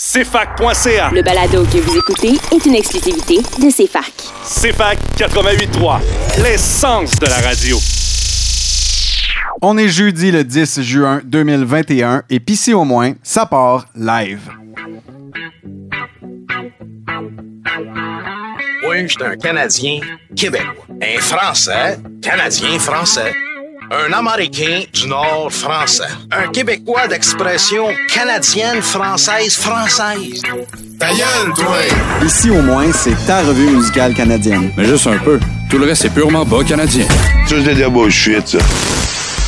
CFAC.ca. Le balado que vous écoutez est une exclusivité de CFAC. CFAC 88.3, l'essence de la radio. On est jeudi le 10 juin 2021 et pis si au moins, ça part live. Oui, je suis un Canadien québécois. Un Français, Canadien français. Un Américain du Nord français. Un Québécois d'expression canadienne, française, française. Ta gueule, toi! Ici au moins, c'est ta revue musicale canadienne. Mais juste un peu. Tout le reste, c'est purement bas canadien. Ça, c'est de la bullshit, ça.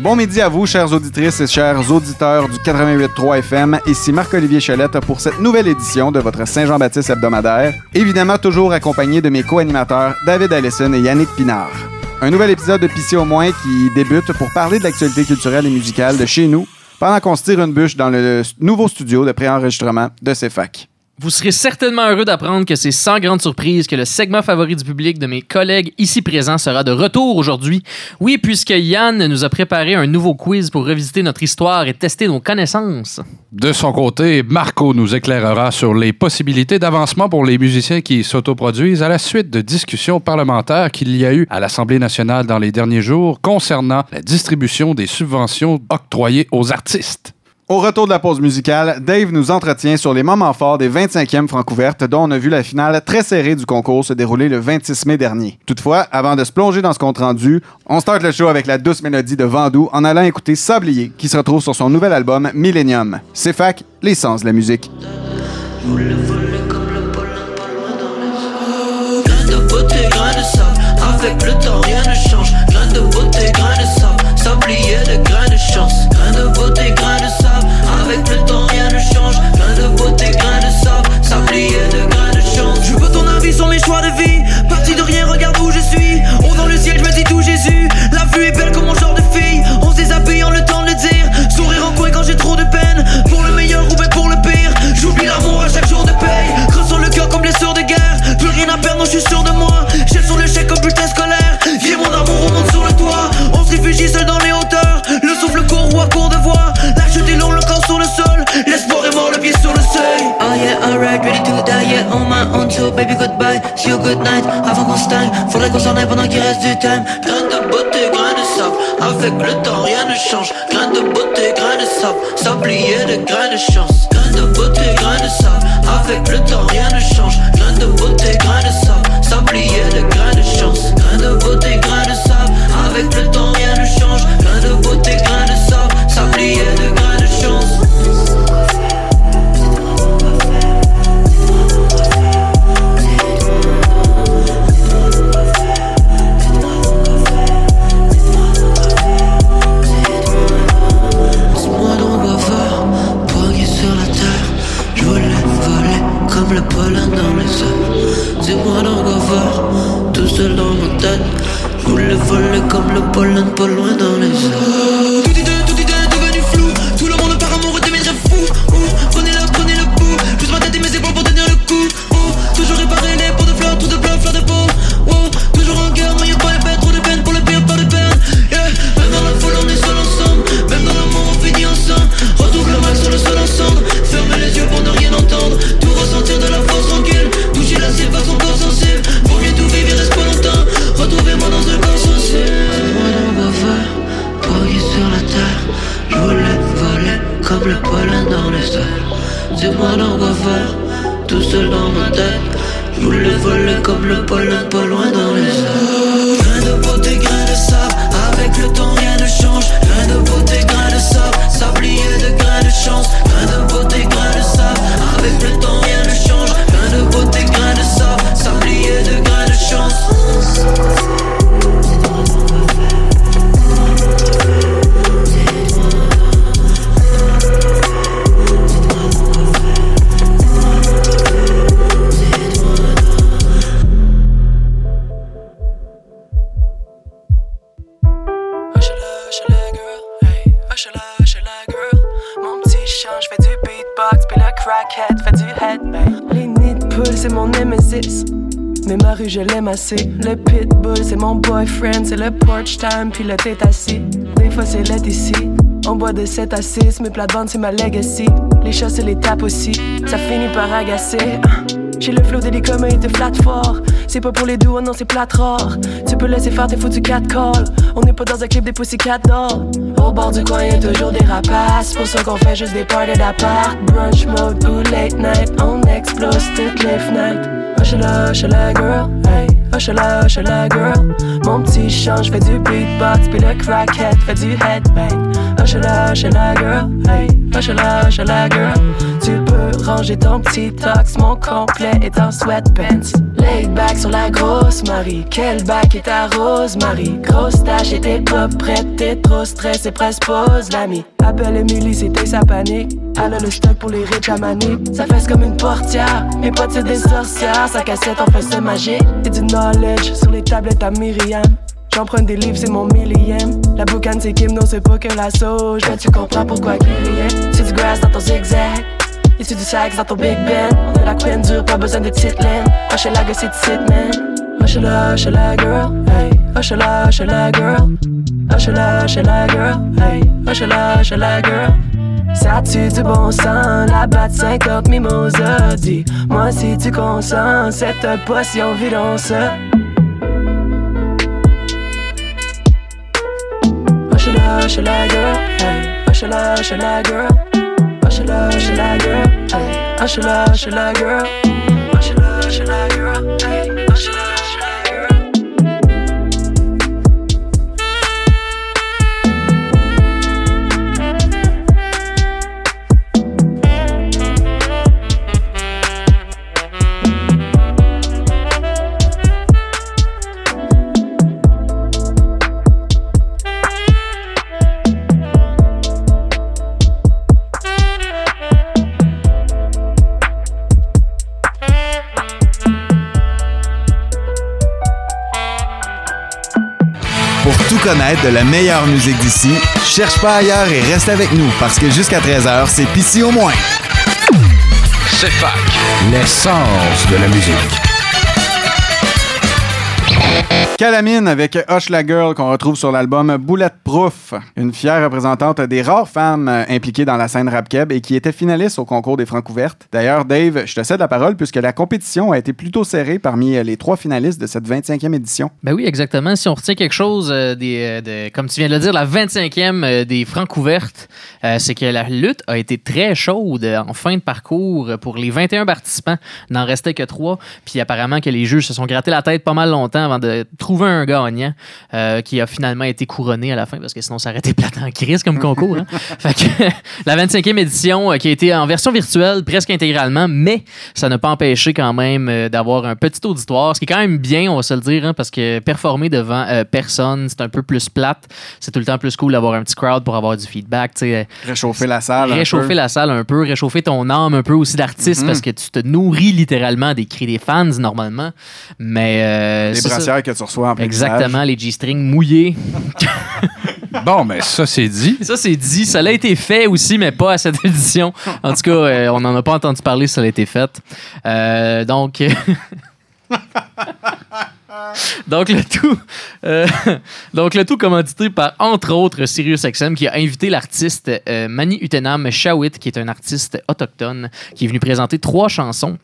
Bon midi à vous, chères auditrices et chers auditeurs du 88.3 FM. Ici Marc-Olivier Chalette pour cette nouvelle édition de votre Saint-Jean-Baptiste hebdomadaire. Évidemment, toujours accompagné de mes co-animateurs David Allison et Yannick Pinard. Un nouvel épisode de Pissé au moins qui débute pour parler de l'actualité culturelle et musicale de chez nous pendant qu'on se tire une bûche dans le nouveau studio de préenregistrement de CFAC. Vous serez certainement heureux d'apprendre que c'est sans grande surprise que le segment favori du public de mes collègues ici présents sera de retour aujourd'hui. Oui, puisque Yann nous a préparé un nouveau quiz pour revisiter notre histoire et tester nos connaissances. De son côté, Marco nous éclairera sur les possibilités d'avancement pour les musiciens qui s'autoproduisent à la suite de discussions parlementaires qu'il y a eu à l'Assemblée nationale dans les derniers jours concernant la distribution des subventions octroyées aux artistes. Au retour de la pause musicale, Dave nous entretient sur les moments forts des 25e Francouvertes dont on a vu la finale très serrée du concours se dérouler le 26 mai dernier. Toutefois, avant de se plonger dans ce compte-rendu, on start le show avec la douce mélodie de Vandou en allant écouter Sablier qui se retrouve sur son nouvel album Millennium. C'est fac, l'essence de la musique. Se seul dans les hauteurs. Le souffle court ou à court de voix. Est longue, le corps sur le sol. L'espoir est mort, le pied sur le seuil. Oh yeah, alright, ready to die, yeah, on my own too, baby goodbye. See you good night, avant qu'on stagne. Faudrait qu'on s'en aille pendant qu'il reste du time. Grain de beauté, grain de sable. Avec le temps, rien ne change. Grain de beauté, grain de sable. Sablier de grain de chance. Grain de beauté, grain de sable. Le pitbull, c'est mon boyfriend. C'est le porch time, puis le tête. Des fois, c'est l'aide ici. On boit de 7 à 6, mes plates-bandes, c'est ma legacy. Les chats, c'est les tapes aussi. Ça finit par agacer. J'ai le flow communs et de flat fort. C'est pas pour les doux, non, c'est plate rare. Tu peux laisser faire tes foutus 4 calls. On n'est pas dans un clip des Pussycat d'or. Au bord du coin, y'a toujours des rapaces. Pour ça qu'on fait juste des parties d'appart. Brunch mode ou late night. On explose toutes les fenêtres. Hush la, hush la girl, hey. Hush la, hush la girl. Mon petit change fait du beatbox, puis le crackhead fait du headbang. Hush la, hush la girl, hey. Hush la, hush la girl. Tu peux ranger ton petit tox, mon complet est en sweatpants. Laid back sur la grosse Marie, quel bac est ta rose Marie? Grosse tâche et t'es pas prête, t'es trop stressé, presque pause l'ami. Appelle Emily, c'était sa panique. Elle a le stock pour les riches à Manille. Ça fesse comme une portière, mes potes c'est des sorcières. Sa cassette en fait de magie et du knowledge sur les tablettes à Myriam. J'emprunte des livres, c'est mon millième. La boucane, c'est Kim, non, c'est pas que la sauge. Là, tu comprends pourquoi qu'il est. C'est du grass dans ton zigzag. Et c'est du sax dans ton Big Ben. On a la queen dure, pas besoin de petite laine. Gueule, c'est sit, man. Hush la girl. Hey, hush la girl. Hush la girl. Hey, hush la girl. Ça tue du bon sang, la batte 50 mimosas. Dis-moi si tu consens, cette potion vidance. Hush la, hush la girl. Hey, hush la, hush la girl. Hush la, hush la girl. Hey, hush la, hush la girl. Connaître de la meilleure musique d'ici, cherche pas ailleurs et reste avec nous parce que jusqu'à 13h, c'est Pissy au moins. C'est fac, l'essence de la musique. Calamine avec Hush la Girl qu'on retrouve sur l'album Bulletproof, une fière représentante des rares femmes impliquées dans la scène rap keb et qui était finaliste au concours des Francs ouvertes. D'ailleurs, Dave, je te cède la parole puisque la compétition a été plutôt serrée parmi euh, les trois finalistes de cette 25e édition. Ben oui, exactement. Si on retient quelque chose, euh, des, euh, comme tu viens de le dire, la 25e euh, des francs ouvertes, euh, c'est que la lutte a été très chaude en fin de parcours pour les 21 participants. N'en restait que trois. Puis apparemment que les juges se sont grattés la tête pas mal longtemps avant de trouver un gagnant euh, qui a finalement été couronné à la fin parce que sinon ça aurait été plate en crise comme concours. hein. fait que la 25e édition euh, qui a été en version virtuelle presque intégralement, mais ça n'a pas empêché quand même euh, d'avoir un petit auditoire, ce qui est quand même bien, on va se le dire, hein, parce que performer devant euh, personne, c'est un peu plus plate. C'est tout le temps plus cool d'avoir un petit crowd pour avoir du feedback. Réchauffer la salle. Réchauffer la salle un peu, réchauffer ton âme un peu aussi d'artiste Mhm. parce que tu te nourris littéralement des cris des fans normalement. Mais euh, Les que tu reçois en plein Exactement, les G-strings mouillés. bon, mais ça, c'est dit. Ça, c'est dit. Ça a été fait aussi, mais pas à cette édition. En tout cas, euh, on n'en a pas entendu parler, ça a été fait. Euh, donc. Donc le tout, euh, donc le tout commandité par entre autres SiriusXM qui a invité l'artiste euh, Mani Utenam Shawit qui est un artiste autochtone qui est venu présenter trois chansons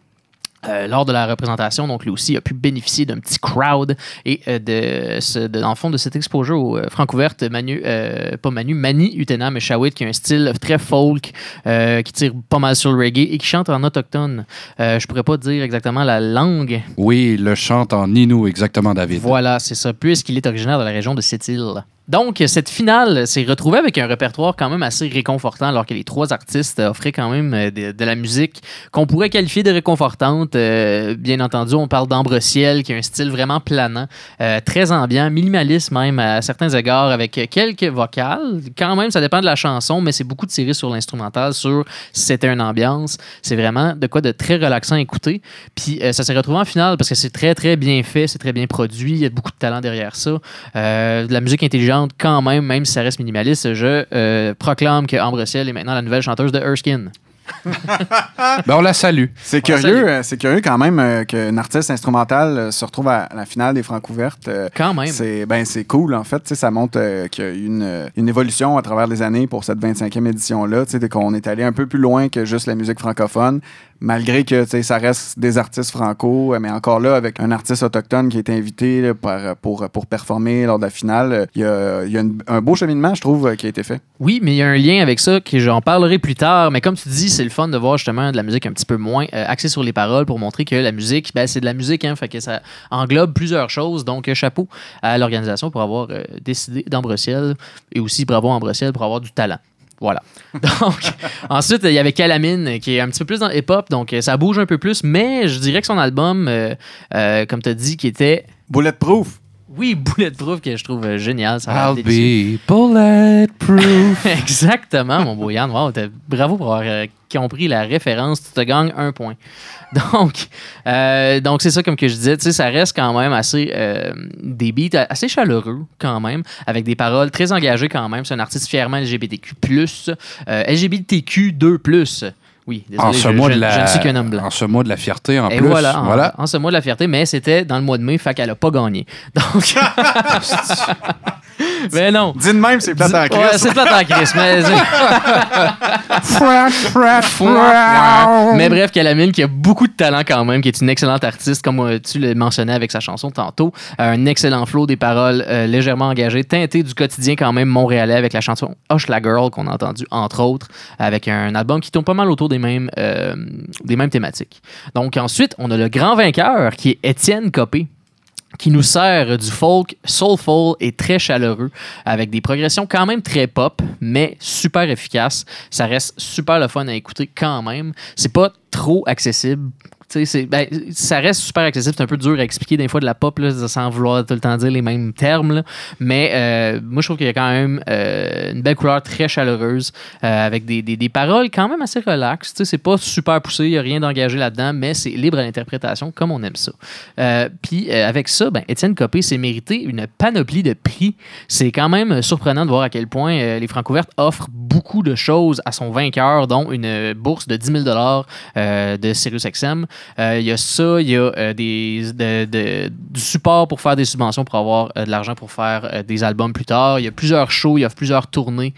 euh, lors de la représentation, donc lui aussi a pu bénéficier d'un petit crowd et euh, de, ce, de, dans le fond de cette exposure au euh, Francouverte, Manu, euh, pas Manu, Mani Utenam Shawit qui a un style très folk, euh, qui tire pas mal sur le reggae et qui chante en autochtone. Euh, je pourrais pas dire exactement la langue. Oui, le chante en Inou, exactement, David. Voilà, c'est ça, puisqu'il est originaire de la région de Sept-Îles. Donc, cette finale s'est retrouvée avec un répertoire quand même assez réconfortant, alors que les trois artistes offraient quand même euh, de, la musique qu'on pourrait qualifier de réconfortante. Euh, bien entendu, on parle d'Ambre Ciel, qui a un style vraiment planant, euh, très ambiant, minimaliste même à certains égards, avec quelques vocales. Quand même, ça dépend de la chanson, mais c'est beaucoup tiré sur l'instrumental, sur c'était une ambiance. C'est vraiment de quoi de très relaxant à écouter. Puis ça s'est retrouvé en finale parce que c'est très, très bien fait, c'est très bien produit, il y a beaucoup de talent derrière ça. De la musique intelligente quand même, même si ça reste minimaliste, je euh, proclame que Ambre Ciel est maintenant la nouvelle chanteuse de Erskine. Ben, on la salue. C'est curieux, euh, c'est curieux quand même euh, qu'un artiste instrumental euh, se retrouve à la finale des Francouvertes. euh, Quand même. C'est ben, c'est cool, en fait. Tu sais, Ça montre euh, qu'il y a eu une, une évolution à travers les années pour cette 25e édition-là. Tu sais, qu'on est allé un peu plus loin que juste la musique francophone, malgré que ça reste des artistes franco. euh, Mais encore là, avec un artiste autochtone qui est invité pour, performer lors de la finale, il y a, un beau cheminement, je trouve, euh, qui a été fait. Oui, mais il y a un lien avec ça que j'en parlerai plus tard. Mais comme tu dis, c'est le fun de voir justement de la musique un petit peu moins euh, axée sur les paroles pour montrer que la musique, ben, c'est de la musique, hein, fait que ça englobe plusieurs choses. Donc, chapeau à l'organisation pour avoir euh, décidé d'Ambrosiel et aussi bravo à Ambrosiel pour avoir du talent. Voilà. Donc, ensuite, il y avait Calamine qui est un petit peu plus dans hip-hop, donc euh, ça bouge un peu plus, mais je dirais que son album, euh, euh, comme tu as dit, qui était. Bulletproof. Oui, Bulletproof, que je trouve euh, génial. Ça I'll be bulletproof. Exactement, mon beau Yann. Wow, bravo pour avoir euh, compris la référence. Tu te gagnes un point. Donc, euh, donc c'est ça, comme que je disais, tu sais, ça reste quand même assez euh, des beats assez chaleureux quand même, avec des paroles très engagées quand même. C'est un artiste fièrement LGBTQ+, euh, LGBTQ2+. Oui, désolé, en ce je, mois je- de la, je ne suis qu'un homme blanc. En ce mois de la fierté, en Et plus. voilà, en, en ce mois de la fierté, mais c'était dans le mois de mai, fait qu'elle a pas gagné. Donc. mais non. Dis de même, c'est plate en Ouais, crise. c'est plate en crise, mais. mais bref, Calamine qui a beaucoup de talent quand même, qui est une excellente artiste, comme euh, tu le mentionnais avec sa chanson tantôt. Un excellent flow, des paroles euh, légèrement engagées, teinté du quotidien quand même montréalais avec la chanson Hush la Girl qu'on a entendue entre autres, avec un album qui tourne pas mal autour des mêmes, euh, des mêmes thématiques. Donc ensuite, on a le grand vainqueur qui est Étienne Copé qui nous sert du folk soulful et très chaleureux, avec des progressions quand même très pop, mais super efficaces. Ça reste super le fun à écouter quand même. C'est pas trop accessible. Ben, ça reste super accessible. C'est un peu dur à expliquer des fois de la pop sans vouloir tout le temps dire les mêmes termes. Mais euh, moi, je trouve qu'il y a quand même euh, une belle couleur très chaleureuse euh, avec des, des- paroles quand même assez relax. C'est pas super poussé, il n'y a rien d'engagé là-dedans, mais c'est libre à l'interprétation comme on aime ça. Puis avec ça, ben, Étienne Copé s'est mérité une panoplie de prix. C'est quand même surprenant de voir à quel point les Francouvertes offrent beaucoup de choses à son vainqueur, dont une bourse de 10 000 euh, de SiriusXM. Euh, Il y a ça, il y a euh, des, de- de- du support pour faire des subventions pour avoir euh, de l'argent pour faire euh, des albums plus tard. Il y a plusieurs shows, il y a plusieurs tournées.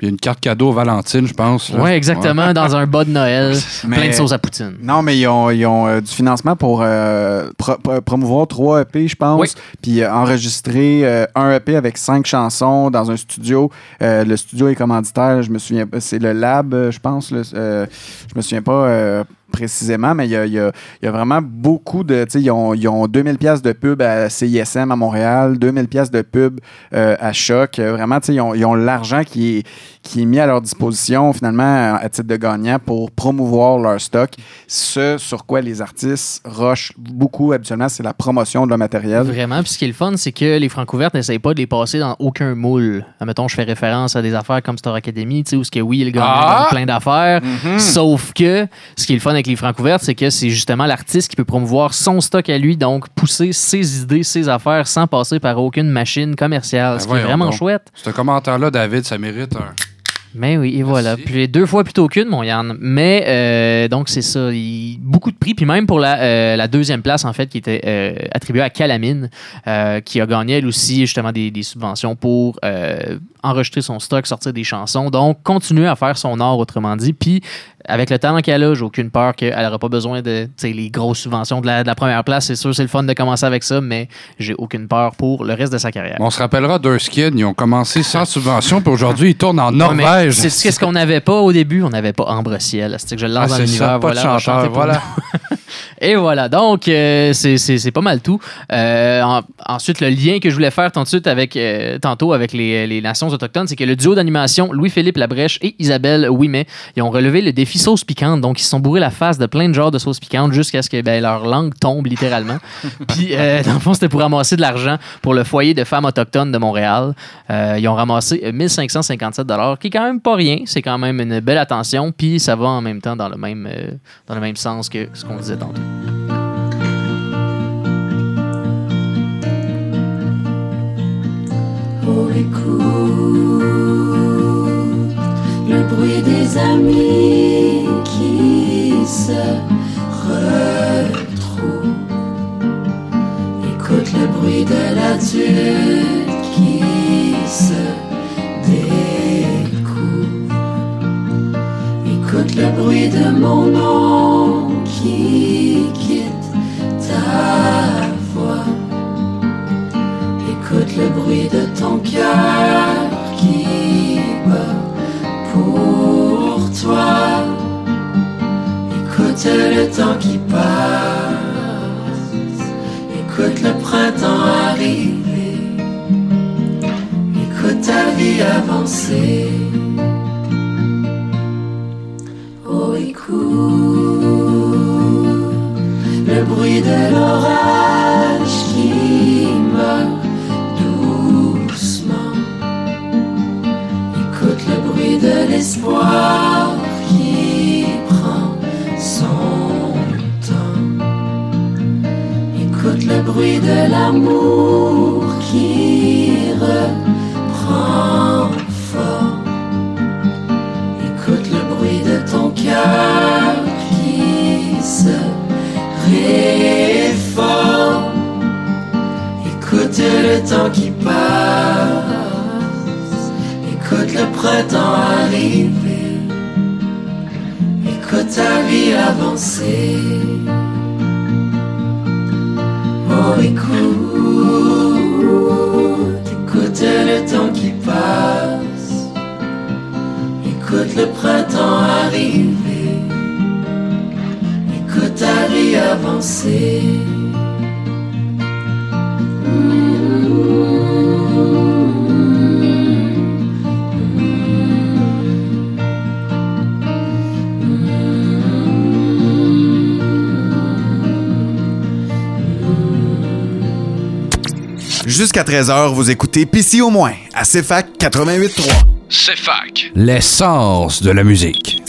Puis une carte cadeau Valentine, je pense. ouais, exactement, Ouais. dans un bas de Noël, Mais- plein de sauce à poutine. Non, mais ils ont, ils ont, euh, du financement pour euh, pro- pro- promouvoir trois EP, je pense. Oui. Puis euh, enregistrer euh, un EP avec cinq chansons dans un studio. Euh, le studio est commanditaire, je me souviens pas. C'est le Lab, je pense. Euh, je me souviens pas. Précisément, mais il y a, il y a- il y a vraiment beaucoup de... Ils ont, ils ont 2000 pièces de pub à CISM à Montréal, 2000 pièces de pub euh, à Choc. Vraiment, ils ont, ils ont l'argent qui est, qui est mis à leur disposition, finalement, à titre de gagnant pour promouvoir leur stock. Ce sur quoi les artistes rushent beaucoup habituellement, c'est la promotion de leur matériel. Vraiment. Puis ce qui est le fun, c'est que les Francouvertes n'essayent pas de les passer dans aucun moule. Mettons, je fais référence à des affaires comme Star Academy, où ce que oui, le gagnant Ah! plein d'affaires. Mhm. Sauf que ce qui est le fun avec les Francouvertes, c'est que c'est justement l'artiste qui peut promouvoir son stock à lui, donc pousser ses idées, ses affaires sans passer par aucune machine commerciale. Ben ce qui est vraiment donc. chouette. Ce commentaire-là, David, ça mérite un. Mais oui, et voilà. Puis deux fois plutôt qu'une, mon Yann. Mais euh, donc, c'est ça. Il- beaucoup de prix. Puis même pour la, euh, la deuxième place, en fait, qui était euh, attribuée à Calamine, qui a gagné, elle aussi, justement, des, des subventions pour enregistrer son stock, sortir des chansons. Donc, continuer à faire son art, autrement dit. Puis, avec le talent qu'elle a, j'ai aucune peur qu'elle n'aura pas besoin de les grosses subventions de la, de la première place. C'est sûr, c'est le fun de commencer avec ça, mais j'ai aucune peur pour le reste de sa carrière. On se rappellera d'Erskin, ils ont commencé sans subvention, puis aujourd'hui, ils tournent en Norvège. C'est ce qu'on n'avait pas au début. On n'avait pas Ambre Ciel. C'est que je le lance Ah, dans l'univers. voilà, chanteur, voilà. Et voilà. Donc, euh, c'est- pas mal tout. Euh, en- ensuite, le lien que je voulais faire tantôt avec, euh, tantôt avec les, les nations autochtones, c'est que le duo d'animation Louis-Philippe Labrèche et Isabelle Ouimet, ils ont relevé le défi sauce piquante. Donc, ils se sont bourrés la face de plein de genres de sauce piquante jusqu'à ce que ben, leur langue tombe littéralement. Puis, euh, dans le fond, c'était pour ramasser de l'argent pour le foyer de femmes autochtones de Montréal. Euh, ils ont ramassé euh, 1557 qui est quand même pas rien. C'est quand même une belle attention. Puis, ça va en même temps dans le même, euh, dans le même sens que ce qu'on disait tantôt. Oh, écoute le bruit des amis retrouve. Écoute le bruit de la tuile qui se découvre. Écoute le bruit de mon nom qui quitte ta voix. Écoute le bruit de ton cœur qui bat pour toi. Le temps qui passe. Écoute le printemps arriver. Écoute ta vie avancer. Oh, écoute le bruit de l'orage De l'amour qui reprend forme. Écoute le bruit de ton cœur qui se réforme. Écoute le temps qui passe. Écoute le printemps arriver. Écoute ta vie avancer. Printemps arriver. Écoute ta vie avancer. Jusqu'à 13h, vous écoutez PC au moins à CFAC 88.3. CFAC. L'essence de la musique.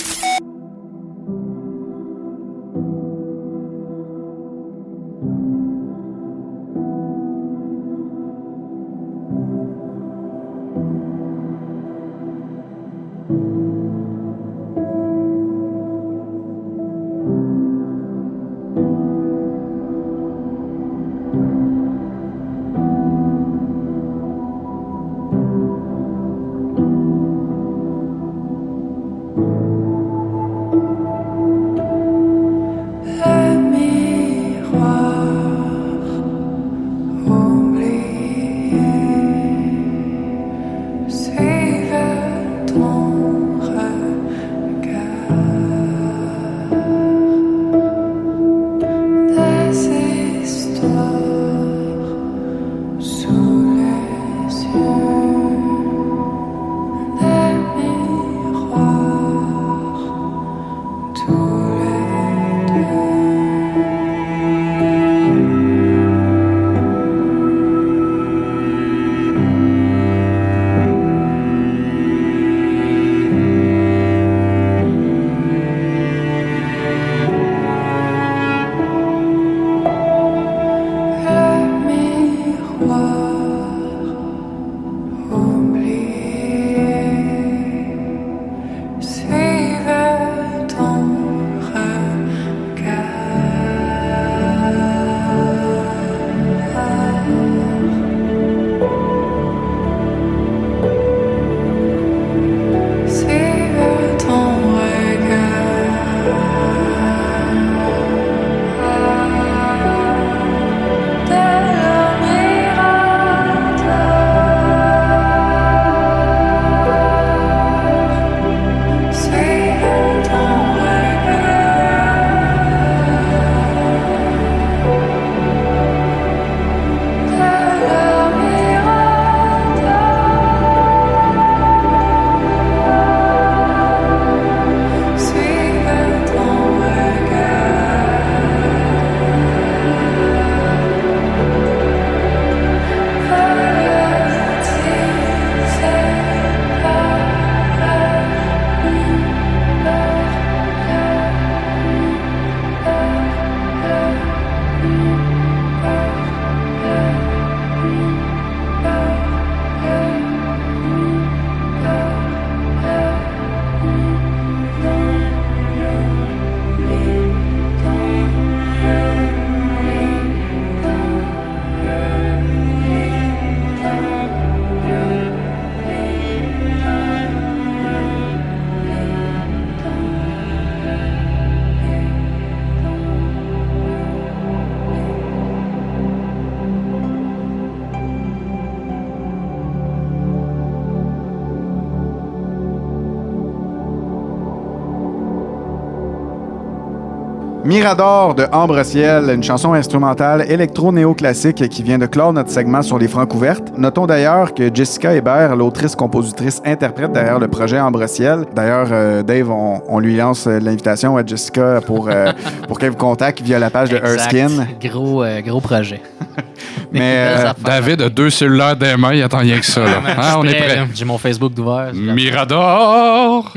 Mirador de Ambre Ciel, une chanson instrumentale électro-néoclassique qui vient de clore notre segment sur les francs ouvertes. Notons d'ailleurs que Jessica Hébert, l'autrice, compositrice, interprète derrière le projet Ambre Ciel. D'ailleurs, euh, Dave, on, on lui lance euh, l'invitation à Jessica pour, euh, pour qu'elle vous contacte via la page de Exact. Erskine. Gros, euh, gros projet. Mais euh. David a deux cellulaires des mains, il attend rien que ça. là. Hein, on est prêt. J'ai mon Facebook d'ouvert. Mirador!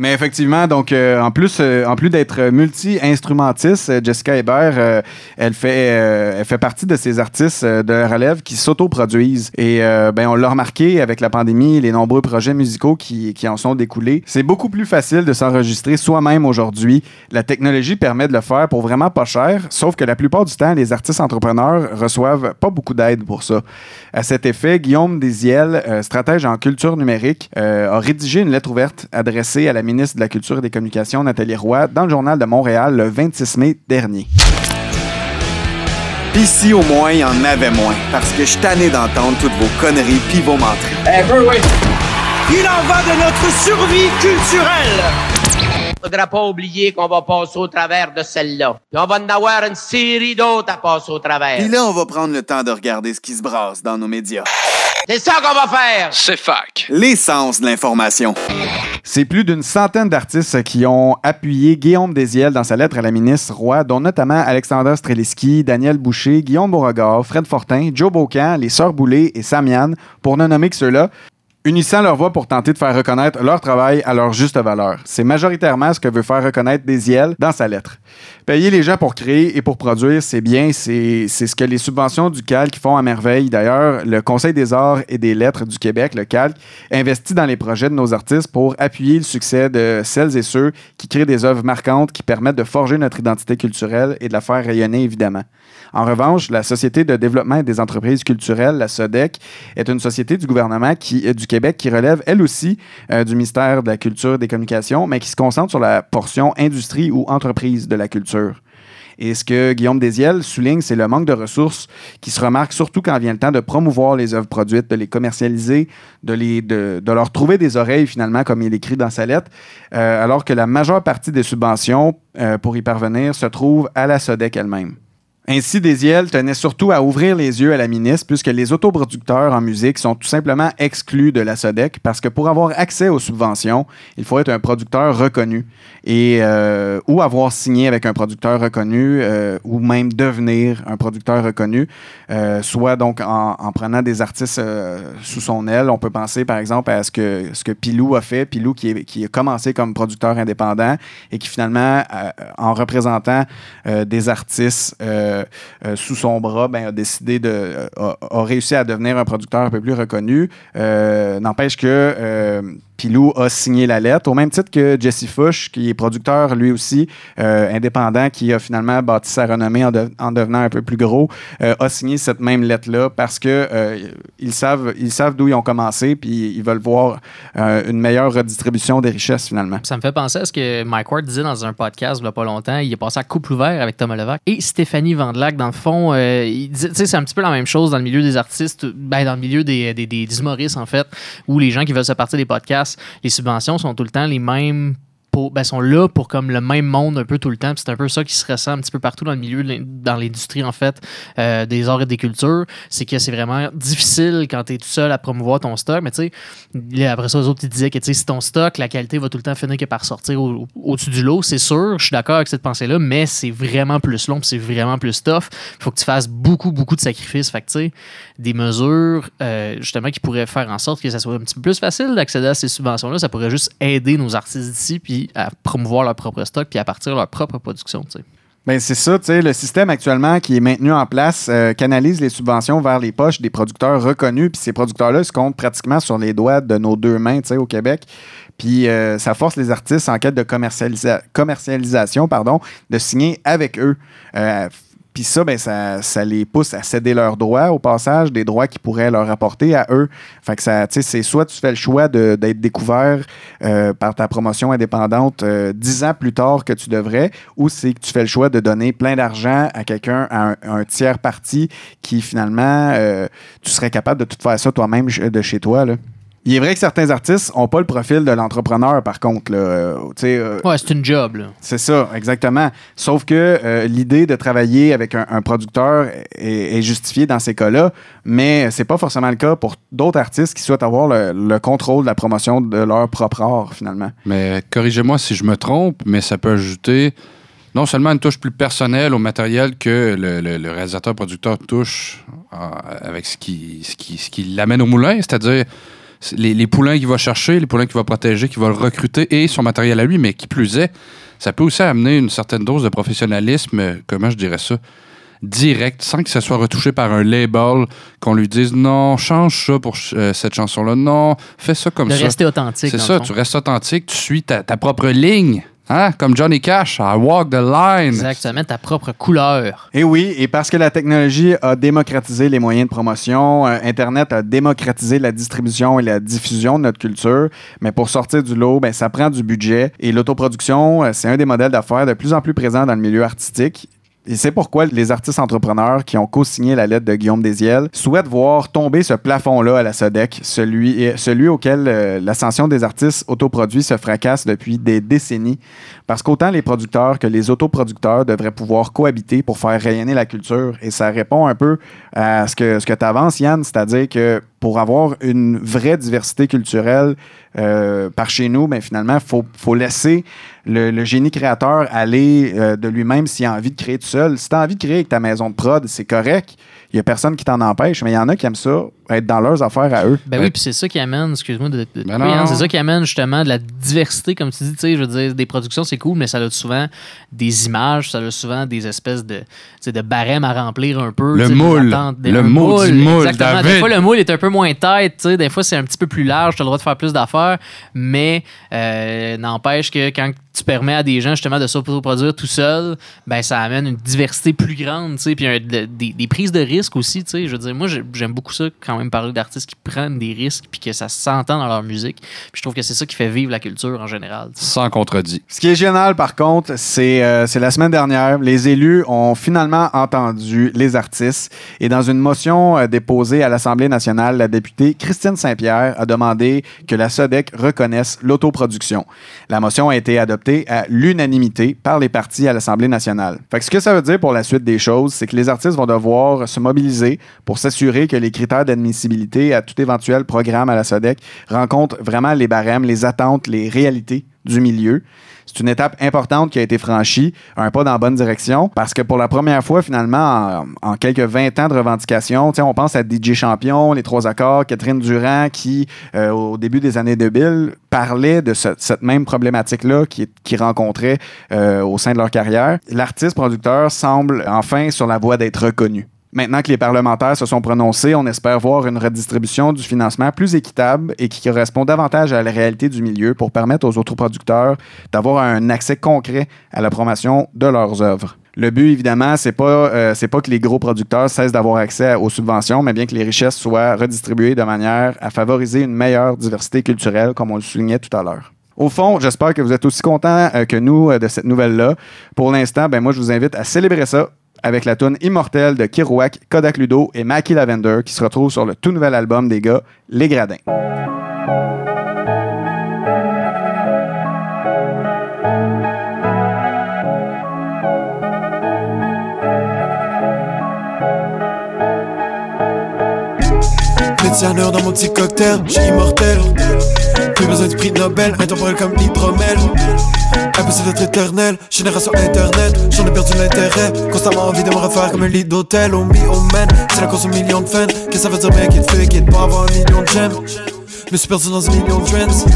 Mais effectivement, donc euh, en plus, euh, en plus d'être multi-instrumentiste, euh, Jessica Hébert, elle fait, elle fait partie de ces artistes de relève qui s'autoproduisent. Et ben on l'a remarqué avec la pandémie, les nombreux projets musicaux qui, qui en sont découlés. C'est beaucoup plus facile de s'enregistrer soi-même aujourd'hui. La technologie permet de le faire pour vraiment pas cher, sauf que la plupart du temps, les artistes entrepreneurs reçoivent pas beaucoup d'aide pour ça. À cet effet, Guillaume Desiel, stratège en culture numérique, a rédigé une lettre ouverte adressée à la ministre de la Culture et des Communications, Nathalie Roy, dans le Journal de Montréal le 26 mai dernier. Pis si au moins, il y en avait moins. Parce que je suis tanné d'entendre toutes vos conneries pis vos menteries. Il en va de notre survie culturelle. Faudra pas oublier qu'on va passer au travers de celle-là. Puis on va en avoir une série d'autres à passer au travers. Pis là, on va prendre le temps de regarder ce qui se brasse dans nos médias. C'est ça qu'on va faire. C'est fac. L'essence de l'information. C'est plus d'une centaine d'artistes qui ont appuyé Guillaume Desiel dans sa lettre à la ministre Roy, dont notamment Alexander Streliski, Daniel Boucher, Guillaume Beauregard, Fred Fortin, Joe Beaucamp, les Sœurs Boulay et Samian, pour ne nommer que ceux-là, unissant leur voix pour tenter de faire reconnaître leur travail à leur juste valeur. C'est majoritairement ce que veut faire reconnaître Desiel dans sa lettre. Payer les gens pour créer et pour produire, c'est bien, c'est c'est ce que les subventions du CALC font à merveille. D'ailleurs, le Conseil des arts et des lettres du Québec, le CALC, investit dans les projets de nos artistes pour appuyer le succès de celles et ceux qui créent des œuvres marquantes qui permettent de forger notre identité culturelle et de la faire rayonner, évidemment. En revanche, la Société de développement des entreprises culturelles, la SODEC, est une société du gouvernement qui, euh, du Québec qui relève, elle aussi, euh, du ministère de la Culture et des Communications, mais qui se concentre sur la portion industrie ou entreprise de la culture. Et ce que Guillaume Desiel souligne, c'est le manque de ressources qui se remarque surtout quand vient le temps de promouvoir les œuvres produites, de les commercialiser, de, leur trouver des oreilles finalement, comme il écrit dans sa lettre, euh, alors que la majeure partie des subventions pour y parvenir se trouve à la SODEC elle-même. Ainsi, Desiel tenait surtout à ouvrir les yeux à la ministre puisque les autoproducteurs en musique sont tout simplement exclus de la SODEC parce que pour avoir accès aux subventions, il faut être un producteur reconnu et euh, ou avoir signé avec un producteur reconnu euh, ou même devenir un producteur reconnu, euh, soit donc en, en prenant des artistes sous son aile. On peut penser par exemple à ce que, ce que Pilou a fait, Pilou qui, a commencé comme producteur indépendant et qui finalement, en représentant des artistes euh, euh, sous son bras, ben, a décidé de. euh, a, réussi à devenir un producteur un peu plus reconnu. N'empêche que Pilou a signé la lettre, au même titre que Jesse Fush, qui est producteur lui aussi, euh, indépendant, qui a finalement bâti sa renommée en, de- en devenant un peu plus gros, euh, a signé cette même lettre-là parce que euh, ils savent, ils savent d'où ils ont commencé, puis ils veulent voir euh, une meilleure redistribution des richesses finalement. Ça me fait penser à ce que Mike Ward disait dans un podcast il n'y a pas longtemps. Il est passé à couple ouvert avec Thomas Levac et Stéphanie Vandelac. Dans le fond, c'est un petit peu la même chose dans le milieu des artistes, ben, dans le milieu des, des, en fait, où les gens qui veulent se partir des podcasts, les subventions sont tout le temps les mêmes. Ben, sont là pour comme le même monde un peu tout le temps. C'est un peu ça qui se ressent un petit peu partout dans le milieu, dans l'industrie en fait, euh, des arts et des cultures. C'est que c'est vraiment difficile quand tu es tout seul à promouvoir ton stock. Mais tu sais, après ça, les autres, disaient que si ton stock, la qualité va tout le temps finir que par sortir au- au-dessus du lot. C'est sûr, je suis d'accord avec cette pensée-là, mais c'est vraiment plus long, c'est vraiment plus tough. Il faut que tu fasses beaucoup, beaucoup de sacrifices. Fait que, des mesures, euh, justement, qui pourraient faire en sorte que ça soit un petit peu plus facile d'accéder à ces subventions-là. Ça pourrait juste aider nos artistes d'ici, puis à promouvoir leur propre stock, puis à partir de leur propre production. Ben c'est ça, tu sais, le système actuellement qui est maintenu en place euh, canalise les subventions vers les poches des producteurs reconnus, puis ces producteurs-là se comptent pratiquement sur les doigts de nos deux mains, tu sais, au Québec. Puis euh, ça force les artistes en quête de commercialisa- commercialisation, pardon, de signer avec eux. Euh, puis ça, ben, ça, ça les pousse à céder leurs droits au passage, des droits qui pourraient leur apporter à eux. Fait que ça, tu sais, c'est soit tu fais le choix d'être découvert euh, par ta promotion indépendante euh, dix ans plus tard que tu devrais, ou c'est que tu fais le choix de donner plein d'argent à quelqu'un, à un, tiers parti qui finalement, euh, tu serais capable de tout faire ça toi-même de chez toi. Il est vrai que certains artistes n'ont pas le profil de l'entrepreneur, par contre. là. Euh, euh, Ouais, c'est une job, c'est ça, exactement. Sauf que euh, l'idée de travailler avec un, un producteur est, est justifiée dans ces cas-là, mais c'est pas forcément le cas pour d'autres artistes qui souhaitent avoir le, le contrôle de la promotion de leur propre art, finalement. Mais corrigez-moi si je me trompe, mais ça peut ajouter non seulement une touche plus personnelle au matériel que le, le- le réalisateur-producteur touche euh, avec ce qui, ce qui, ce qui l'amène au moulin, c'est-à-dire c'est les, les poulains qu'il va chercher, les poulains qu'il va protéger, qu'il va recruter et son matériel à lui, mais qui plus est, ça peut aussi amener une certaine dose de professionnalisme, euh, comment je dirais ça, direct, sans que ça soit retouché par un label, qu'on lui dise non, change ça pour euh, cette chanson-là, non, fais ça comme De ça. rester authentique, C'est ça, tu restes authentique, tu suis ta, ta propre ligne. Hein? Comme Johnny Cash, I walk the line. Exact, tu vas mettre ta propre couleur. Et oui, et parce que la technologie a démocratisé les moyens de promotion, euh, Internet a démocratisé la distribution et la diffusion de notre culture, mais pour sortir du lot, ben, ça prend du budget. Et l'autoproduction, euh, c'est un des modèles d'affaires de plus en plus présents dans le milieu artistique. Et c'est pourquoi les artistes entrepreneurs qui ont co-signé la lettre de Guillaume Désiel souhaitent voir tomber ce plafond-là à la SODEC, celui, auquel euh, l'ascension des artistes autoproduits se fracasse depuis des décennies. Parce qu'autant les producteurs que les autoproducteurs devraient pouvoir cohabiter pour faire rayonner la culture. Et ça répond un peu à ce que, ce que tu avances, Yann, c'est-à-dire que pour avoir une vraie diversité culturelle euh, par chez nous, ben, finalement, il faut, faut laisser le, génie créateur aller euh, de lui-même s'il a envie de créer tout seul. Si tu as envie de créer avec ta maison de prod, c'est correct. Il n'y a personne qui t'en empêche, mais il y en a qui aiment ça, être dans leurs affaires à eux. Ben oui, puis c'est ça qui amène, excuse-moi de, Ben. Yann, c'est ça qui amène justement de la diversité, comme tu dis, tu sais, je veux dire, des productions c'est cool, mais ça a souvent des images, ça a souvent des espèces de, tu sais, de barèmes à remplir un peu. Le moule. attentes, des- Le moule, Exactement. Des fois, le moule est un peu moins tête, tu sais, des fois c'est un petit peu plus large, tu as le droit de faire plus d'affaires, mais euh, n'empêche que quand tu permets à des gens justement de s'autoproduire tout seul, ben ça amène une diversité plus grande, tu sais, puis un- de- des, des prises de risques aussi, tu sais. Je veux dire, moi j'ai- j'aime beaucoup ça quand même parler d'artistes qui prennent des risques puis que ça s'entend dans leur musique. Puis je trouve que c'est ça qui fait vivre la culture en général. Sans contredit. Ce qui est génial, par contre, c'est euh, c'est la semaine dernière, les élus ont finalement entendu les artistes et dans une motion euh, déposée à l'Assemblée nationale, la députée Christine Saint-Pierre a demandé que la SODEC reconnaisse l'autoproduction. La motion a été adoptée à l'unanimité par les partis à l'Assemblée nationale. Ce que ça veut dire pour la suite des choses, c'est que les artistes vont devoir se mobiliser pour s'assurer que les critères d'admissibilité à tout éventuel programme à la SODEC rencontrent vraiment les barèmes, les attentes, les réalités du milieu. C'est une étape importante qui a été franchie, un pas dans la bonne direction, parce que pour la première fois, finalement, en, quelques 20 ans de revendication, tu sais, on pense à DJ Champion, Les Trois Accords, Catherine Durand, qui, euh, au début des années 2000, parlaient de ce- cette même problématique-là qu'ils qui rencontraient euh, au sein de leur carrière. L'artiste-producteur semble enfin sur la voie d'être reconnu. Maintenant que les parlementaires se sont prononcés, on espère voir une redistribution du financement plus équitable et qui correspond davantage à la réalité du milieu pour permettre aux autoproducteurs d'avoir un accès concret à la promotion de leurs œuvres. Le but, évidemment, c'est pas, euh, pas que les gros producteurs cessent d'avoir accès aux subventions, mais bien que les richesses soient redistribuées de manière à favoriser une meilleure diversité culturelle, comme on le soulignait tout à l'heure. Au fond, j'espère que vous êtes aussi contents euh, que nous euh, de cette nouvelle-là. Pour l'instant, ben moi, je vous invite à célébrer ça avec la tune immortelle de Kerouac, Kodak Ludo et Mackie Lavender qui se retrouve sur le tout nouvel album des gars, Les Gradins. Médecin dans mon petit cocktail, j'suis immortel. Plus besoin de prix Nobel, intemporel comme l'hydromel. Impossible d'être éternel, génération internet, j'en ai perdu l'intérêt. Constamment envie de me refaire comme un lit d'hôtel. On me oh man, c'est la course aux millions de fans. Qu'est-ce que ça veut dire, mec, il fait qu'il pas avoir un million de Me suis perdu dans un million de trends.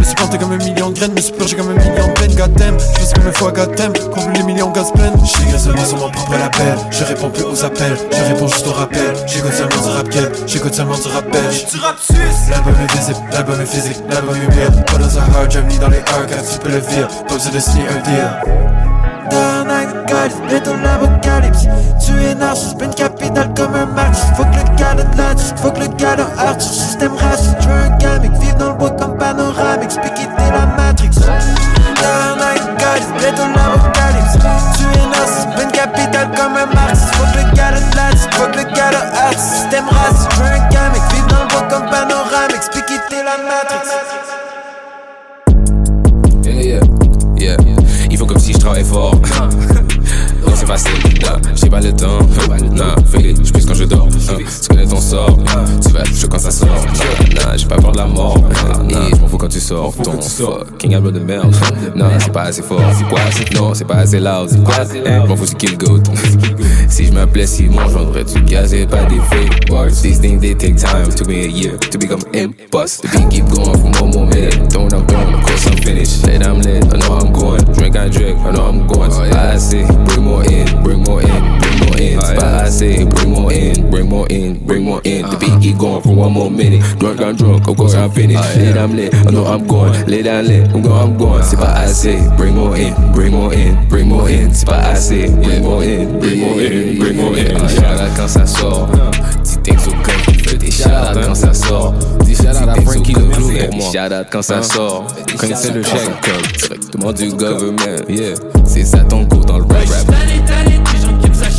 Me suis planté comme un million de graines. Me suis purgé comme un million de peines. Goddamn, je fais comme une fois goddamn. Comble les millions gospel. J'écris seulement sur mon propre label. Je réponds plus aux appels. Je réponds juste aux rappels. J'écoute seulement du rap game. J'écoute seulement du rappel. Tu rap. L'album est visible. L'album est physique. L'album est real. Pas dans un hard jam ni dans les hard car tu peux le vire. Pas besoin de signer un deal. Goddess, bientôt l'apocalypse Tu es narcisse, peine final comme un match. Faut que le gars de latch, faut que le gars de hard sur système raciste. Je veux un gamic, vivre dans le bois comme panoramique. Speak it la matrix. Down I got it, bientôt l'apocalypse. Tu es narcisse, plein capital comme un marxiste. Faut que le gars de latch, faut que le gars de hard sur système raciste. Je veux un gamic, vivre dans le bois comme panoramique. Speak it la matrix. Yeah, yeah, yeah. Ils font comme si je travaillais fort. c'est facile, j'ai pas le temps. Nah, fais je pisse quand je dors. Hein, connais ton sort, tu vas toucher quand ça sort. Nah, nah, j'ai pas peur de la mort. Nah, je m'en fous quand tu sors. Ton fucking album de merde. Non, c'est pas assez fort. C'est quoi Non, c'est pas assez loud. C'est quoi Je m'en fous, c'est kill goat. Si je m'appelais Simon, j'vendrais du gaz et pas des fake bars. These things they take time, took me a year to become impost. The beat keep going for one more minute. Don't I'm done, of course I'm finished. Lit, I'm lit, I know I'm going. Drink, I drink, I know I'm going. So I say, bring more in, bring more in, bring more in. But I say, bring more in, bring more in, bring more in. The beat keep going for one more minute. Drunk, I'm drunk, of course I'm finished. Lit, I'm lit, I know I'm going. Lit, I'm lit, I'm going, I'm going. C'est pas assez, bring more in, bring more in, bring more in. C'est pas assez, bring more in, bring more in, bring more in. Shout quand ça sort. Petit texte au cœur, fais des shout quand ça sort. Dis shout out à Frankie le Clou pour moi. Shout out quand ça sort. Connaissez le chèque directement du government. Yeah, c'est ça ton go dans le rap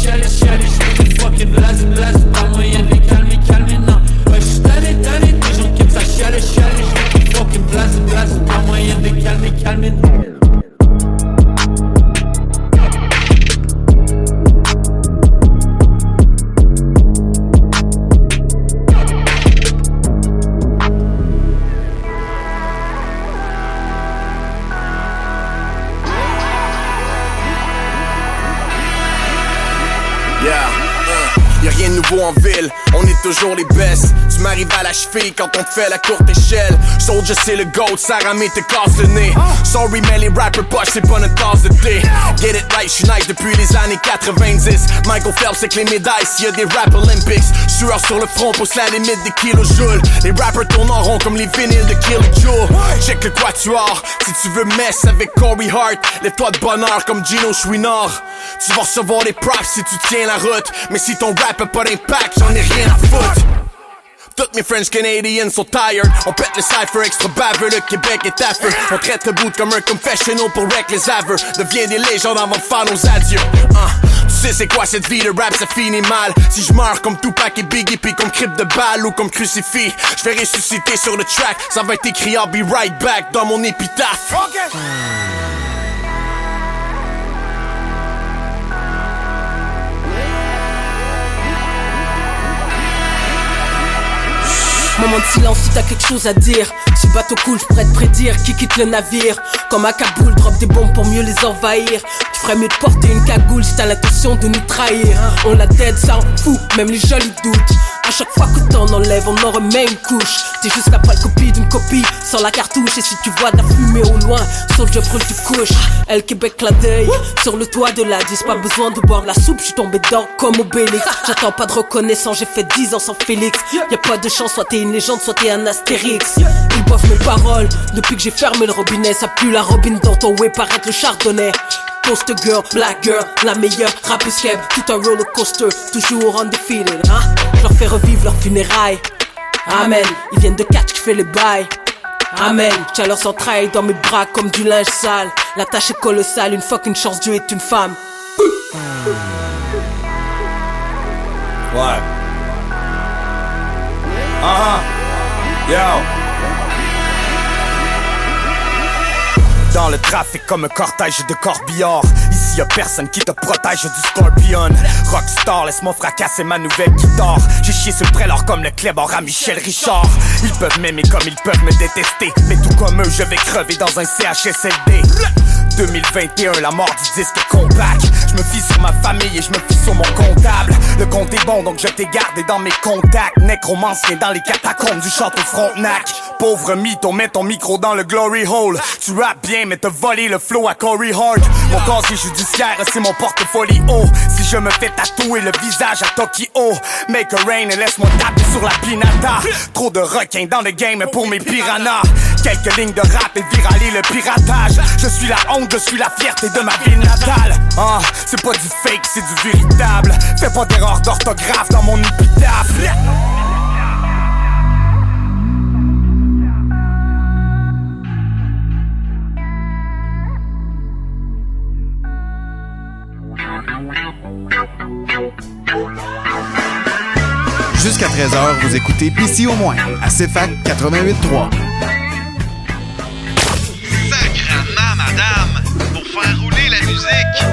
rap. Tanné, tanné, des gens qui chialer, chialer. Blase, blase, pas moyen de les calmer, calmer, non. Ouais, je suis tanné, des gens qui me ça chialer, chialer. Je suis fucking blase, blase, pas moyen de non. En ville, on est toujours les best. Tu m'arrives à la cheville quand on fait la courte échelle. Soldier c'est le goat, Sarah te casse le nez. Sorry mais les rappers poches c'est pas notre tasse de thé. Get it right, j'suis nice depuis les années 90. Michael Phelps avec les médailles s'il y a des rap Olympics. Sueur sur le front pousse la limite des kilojoules. Les rappers tournent en rond comme les vinyles de Kilojoule. Check le quatuor, si tu veux mess avec Corey Hart, lève-toi de bonheur comme Gino Chouinard. Tu vas recevoir des props si tu tiens la route. Mais si ton rap a pas d'impact, j'en ai rien à foutre. Toutes mes French Canadians sont tired. On pète le cypher extra baveux, le Québec est affreux. On traite le boot comme un confessional pour wreck les aveux. Devient des légendes avant de faire nos adieux. Hein. Tu sais c'est quoi cette vie de rap, ça finit mal. Si je meurs comme Tupac et Biggie, puis comme crypte de balle ou comme crucifix, je vais ressusciter sur le track. Ça va être écrit I'll be right back dans mon épitaphe. Moment de silence si t'as quelque chose à dire. Si bateau coule, je pourrais te prédire qui quitte le navire. Comme à Kaboul, drop des bombes pour mieux les envahir. Tu ferais mieux de porter une cagoule si t'as l'intention de nous trahir. On la tête, ça en fout, même les jolis doutes. À chaque fois que t'en enlèves, on en remet une couche. T'es juste la pâle copie d'une copie, sans la cartouche. Et si tu vois de la fumée au loin, sur le brûle tu couches. Elle Québec la deuil, sur le toit de la 10, pas besoin de boire la soupe, je suis tombé dedans comme Obélix. J'attends pas de reconnaissance, j'ai fait 10 ans sans Félix. Y a pas de chance, soit t'es une légende, soit t'es un astérix. Ils boivent mes paroles, depuis que j'ai fermé le robinet, ça pue la robine dans ton way, paraître le chardonnay. Poster girl, black girl, la meilleure keb, tout un roller coaster, toujours undefeated, hein. Je leur fais revivre leurs funérailles. Amen, ils viennent de catch, je fais les bails. Amen, tiens leurs entrailles dans mes bras comme du linge sale. La tâche est colossale, une fois qu'une chance Dieu est une femme. Ouais. Uh-huh. Yo. Dans le trafic comme un cortège de corbillards. Ici y'a personne qui te protège du scorpion. Rockstar, laisse-moi fracasser ma nouvelle guitare. J'ai chié sur le comme le clébard à Michel Richard. Ils peuvent m'aimer comme ils peuvent me détester. Mais tout comme eux, je vais crever dans un CHSLD 2021, la mort du disque compact Je me fie sur ma famille et je me fie sur mon comptable. Le compte est bon donc je t'ai gardé dans mes contacts. Nécromancien dans les catacombes du château Frontenac. Pauvre mytho, mets ton micro dans le glory hole. Tu rappes bien mais t'as volé le flow à Corey Hart. Mon casier judiciaire c'est mon haut Si je me fais tatouer le visage à Tokyo Make a rain et laisse-moi taper sur la pinata. Trop de requins dans le game pour mes piranhas Quelques lignes de rap et viraler le piratage. Je suis la honte, je suis la fierté de ma ville natale. Ah, c'est pas du fake, c'est du véritable. Fais pas d'erreur d'orthographe dans mon épitaphe. Jusqu'à 13h, vous écoutez PC au moins à CFAC 88.3. musique.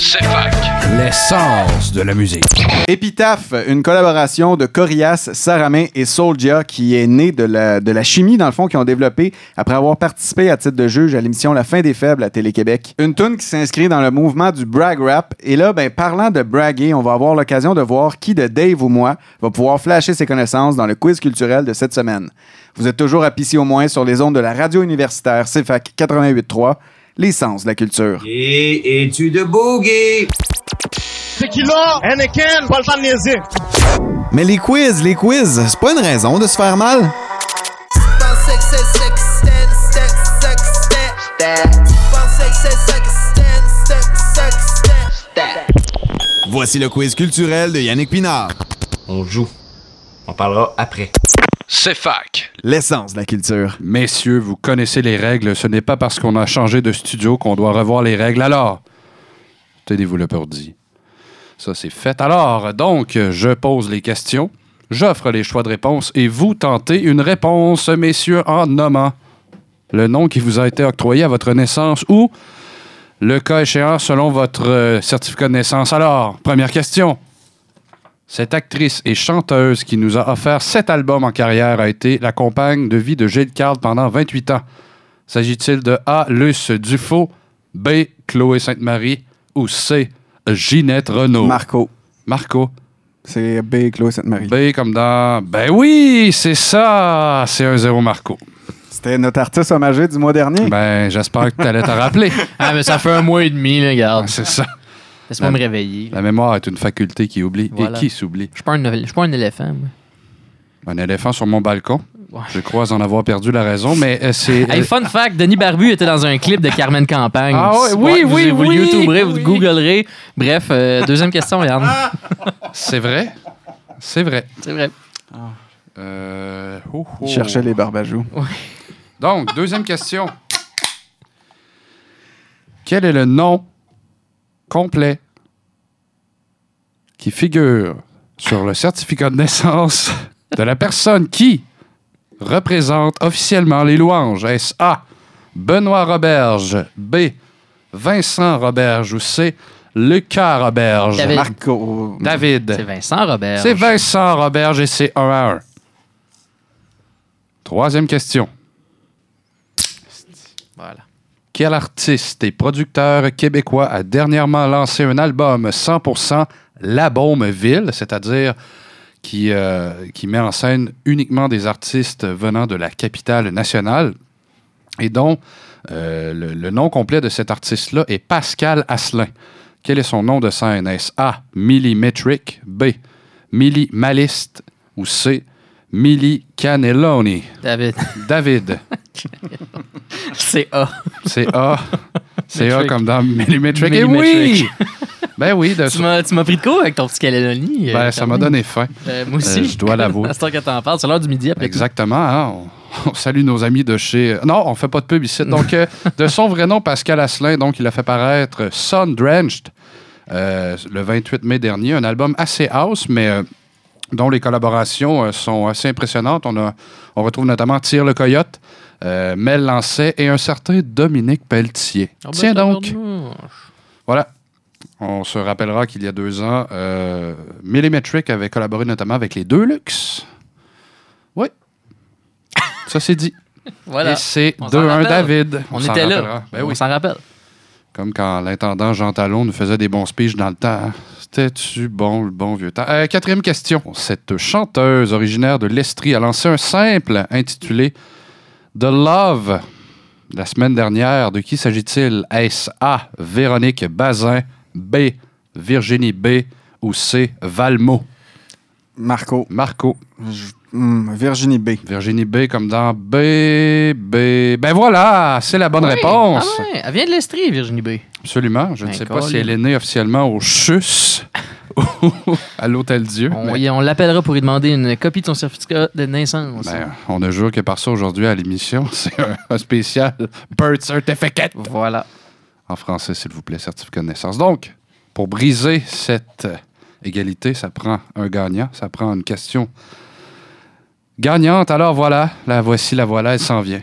C'est fac. L'essence de la musique. Épitaphe, une collaboration de Corias, Saramé et Soulja qui est née de la, de la chimie, dans le fond, qu'ils ont développé après avoir participé à titre de juge à l'émission La fin des faibles à Télé-Québec. Une tune qui s'inscrit dans le mouvement du brag rap. Et là, ben, parlant de braguer, on va avoir l'occasion de voir qui de Dave ou moi va pouvoir flasher ses connaissances dans le quiz culturel de cette semaine. Vous êtes toujours à Pissy au moins sur les ondes de la radio universitaire CFAC 88.3, l'essence de la culture. Et es-tu de boogie? Tequila, Anakin, pas le temps de niaiser. Mais les quiz, les quiz, c'est pas une raison de se faire mal. Voici le quiz culturel de Yannick Pinard. On joue. On parlera après. C'est fac. L'essence de la culture. Messieurs, vous connaissez les règles. Ce n'est pas parce qu'on a changé de studio qu'on doit revoir les règles. Alors, tenez-vous le dit. Ça, c'est fait. Alors, donc, je pose les questions, j'offre les choix de réponse et vous tentez une réponse, messieurs, en nommant le nom qui vous a été octroyé à votre naissance ou le cas échéant selon votre euh, certificat de naissance. Alors, première question. Cette actrice et chanteuse qui nous a offert sept albums en carrière a été la compagne de vie de Gilles Card pendant 28 ans. S'agit-il de A. Luce Dufaux, B. Chloé Sainte-Marie ou C. Ginette Renault? Marco. Marco. C'est B. Chloé Sainte-Marie. B comme dans. Ben oui, c'est ça! C'est un zéro Marco. C'était notre artiste hommagé du mois dernier. Ben, j'espère que tu allais te rappeler. Ah, mais ça fait un mois et demi, là, regarde. C'est ça. Laisse-moi La- me réveiller. La mémoire est une faculté qui oublie Voilà. et qui s'oublie. Je suis pas un, je suis pas un éléphant, moi. Un éléphant sur mon balcon. Je crois en avoir perdu la raison, mais euh, c'est. Hey, fun fact, Denis Barbu était dans un clip de Carmen Campagne. Ah ouais, oui, vous, oui, vous le oui, YouTuberez, vous oui. le googlerez. Bref, euh, deuxième question, Yann. C'est vrai. C'est vrai. C'est vrai. Euh, oh, oh. Il cherchait les barbajous. Donc, deuxième question. Quel est le nom complet qui figure sur le certificat de naissance de la personne qui représente officiellement les louanges? Est-ce A. Benoît Roberge, B. Vincent Roberge ou C. Lucas Roberge? David. Marco. David. C'est Vincent Robert. C'est Vincent Roberge et c'est 1 à 1. Troisième question. Voilà. Quel artiste et producteur québécois a dernièrement lancé un album 100% La Ville, c'est-à-dire qui, euh, qui met en scène uniquement des artistes venant de la capitale nationale et dont euh, le, nom complet de cet artiste-là est Pascal Asselin. Quel est son nom de scène? Est-ce A. Millimetric, B. Milli Maliste ou C. Milli Cannelloni? David. David. C'est A. C'est A. C'est A comme dans Millimetric. Et oui! Ben oui, de Tu m'as tu m'as pris de court avec ton petit Caleloni. Ben, ça m'a donné faim. Euh, moi aussi. Euh, je dois l'avouer. À ce temps que t'en parles, c'est l'heure du midi après. Exactement. hein, On, on salue nos amis de chez. Non, on fait pas de pub ici. Donc, euh, de son vrai nom, Pascal Asselin, donc, il a fait paraître Sun Drenched euh, le 28 mai dernier. Un album assez house, mais euh, dont les collaborations euh, sont assez impressionnantes. On, a, on retrouve notamment Tire le Coyote, euh, Mel Lancet et un certain Dominique Pelletier. Ah ben, Tiens donc. Voilà. On se rappellera qu'il y a deux ans, euh, Millimetric avait collaboré notamment avec les deux Lux. Oui. Ça, c'est dit. Voilà. Et c'est On s'en 2-1 rappelle. David. On était là. Ben On s'en rappelle. Comme quand l'intendant Jean Talon nous faisait des bons speeches dans le temps. C'était-tu bon, le bon vieux temps? Euh, quatrième question. Cette chanteuse originaire de l'Estrie a lancé un simple intitulé The Love la semaine dernière. De qui s'agit-il? Est-ce A. Véronique Bazin, B. Virginie B. ou C. Valmo? Marco. Marco. Hmm, Virginie B. Virginie B comme dans B, B. Ben voilà, c'est la bonne Oui. réponse. Ah ouais. Elle vient de l'Estrie, Virginie B. Absolument. Je ne Ben, sais pas si elle est née officiellement au CHUS ou à l'Hôtel Dieu. On, mais- y- on l'appellera pour lui demander une copie de son certificat de naissance. Ben, on ne jure que par ça aujourd'hui à l'émission. C'est un, un spécial Birth Certificate. Voilà. En français, s'il vous plaît, certificat de naissance. Donc, pour briser cette égalité, ça prend un gagnant, ça prend une question gagnante. Alors voilà, la voici, la voilà, elle s'en vient.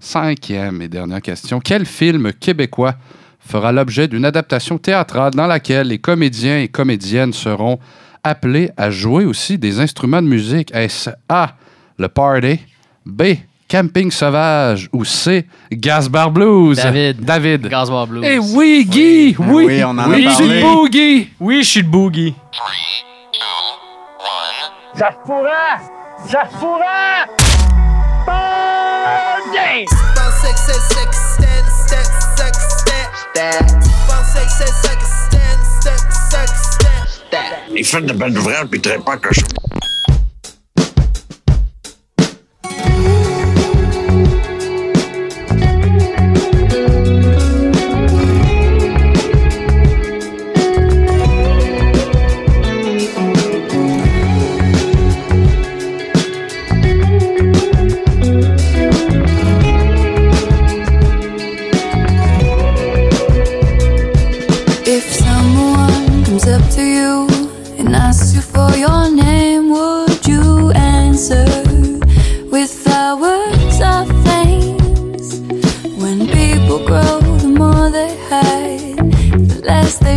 Cinquième et dernière question. Quel film québécois fera l'objet d'une adaptation théâtrale dans laquelle les comédiens et comédiennes seront appelés à jouer aussi des instruments de musique? Est-ce A, le party, B, camping sauvage ou C, Gasbar Blues? David. David. Gasbar Blues. Eh oui, Guy! Oui, oui, on en a oui, parlé. je suis Guy! Oui, je suis le boogie. Ça se pourrait! Ça se pourrait! Party! Il fait de belles ouvrages, puis très pas cochon.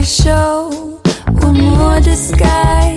Show, one more disguise.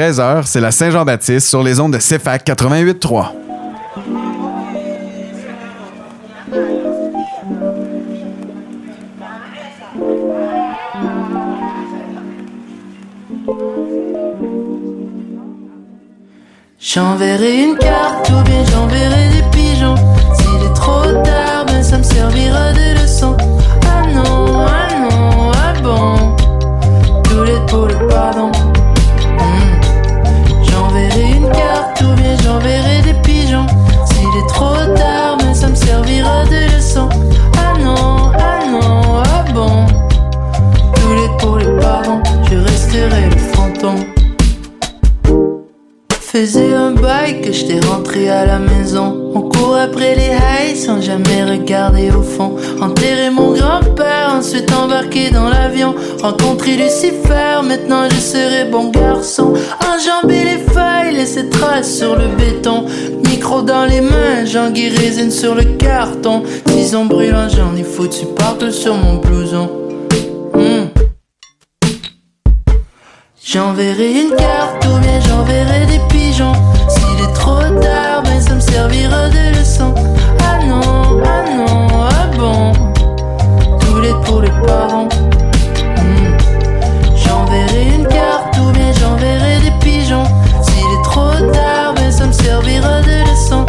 13h, c'est la Saint-Jean-Baptiste sur les ondes de CFAC 88.3. J'enverrai une carte ou bien j'enverrai des pigeons. S'il est trop tard, ben ça me servira de leçon. Le fantôme. Faisais un bail que j'étais rentré à la maison. On court après les highs sans jamais regarder au fond. Enterrer mon grand-père, ensuite embarquer dans l'avion. Rencontrer Lucifer, maintenant je serai bon garçon. Enjamber les feuilles, laisser traces sur le béton. Micro dans les mains, j'en résine sur le carton. Tison brûlant, j'en ai foutu partout sur mon blouson. J'enverrai une carte ou bien j'enverrai des pigeons. S'il est trop tard, ben ça me servira de leçon. Ah non, ah non, ah bon. Tous les pour les parents. Hmm. J'enverrai une carte ou bien j'enverrai des pigeons. S'il est trop tard, ben ça me servira de leçon.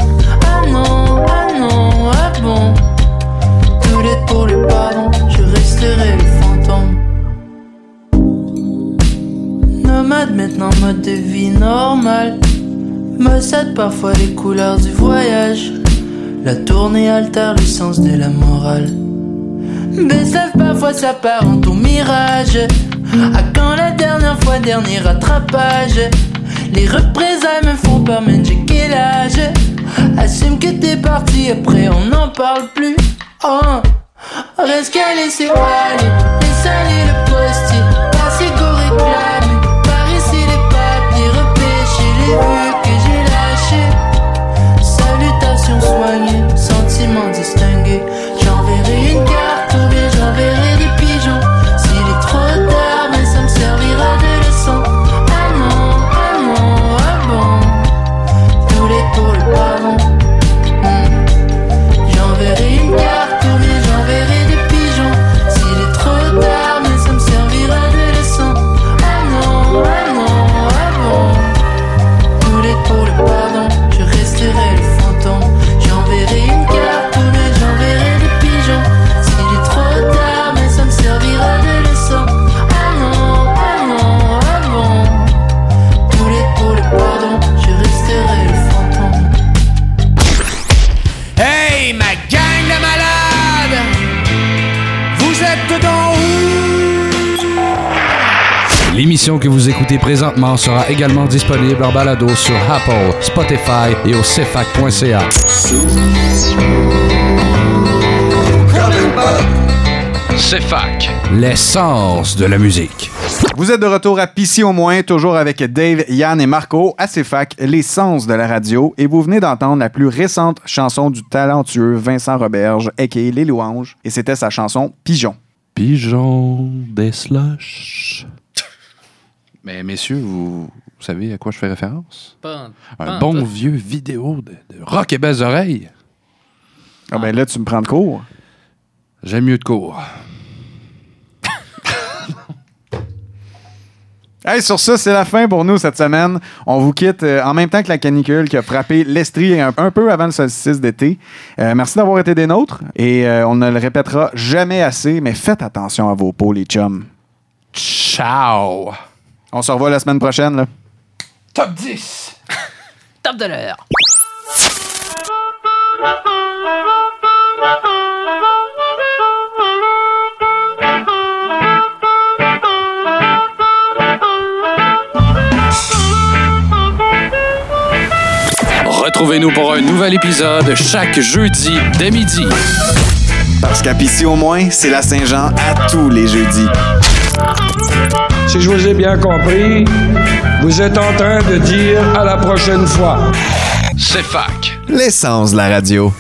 Maintenant mode de vie normal. Me cède parfois les couleurs du voyage. La tournée altère le sens de la morale. Bessève parfois s'apparente au mirage. À quand la dernière fois, dernier rattrapage? Les représailles me font peur, mais j'ai quel âge Assume que t'es parti, après on n'en parle plus. Oh Reste qu'à laisser aller Laisse aller le postier L'émission que vous écoutez présentement sera également disponible en balado sur Apple, Spotify et au cefac.ca. CEFAC, l'essence de la musique. Vous êtes de retour à Pissy au moins, toujours avec Dave, Yann et Marco à CFAC, l'essence de la radio. Et vous venez d'entendre la plus récente chanson du talentueux Vincent Roberge, a.k.a. Les Louanges. Et c'était sa chanson Pigeon. Pigeon des slush. Mais messieurs, vous, vous savez à quoi je fais référence? Un bon vieux vidéo de, de rock et belles oreilles. Ah ben là, tu me prends de cours. J'aime mieux de cours. Hey, sur ça, c'est la fin pour nous cette semaine. On vous quitte euh, en même temps que la canicule qui a frappé l'Estrie un, un peu avant le solstice d'été. Euh, merci d'avoir été des nôtres et euh, on ne le répétera jamais assez, mais faites attention à vos peaux, les chums. Ciao! On se revoit la semaine prochaine. Là. Top 10! Top de l'heure! Retrouvez-nous pour un nouvel épisode chaque jeudi dès midi. Parce qu'à Pissy au moins, c'est la Saint-Jean à tous les jeudis. Si je vous ai bien compris, vous êtes en train de dire à la prochaine fois. CEFAC. L'essence de la radio.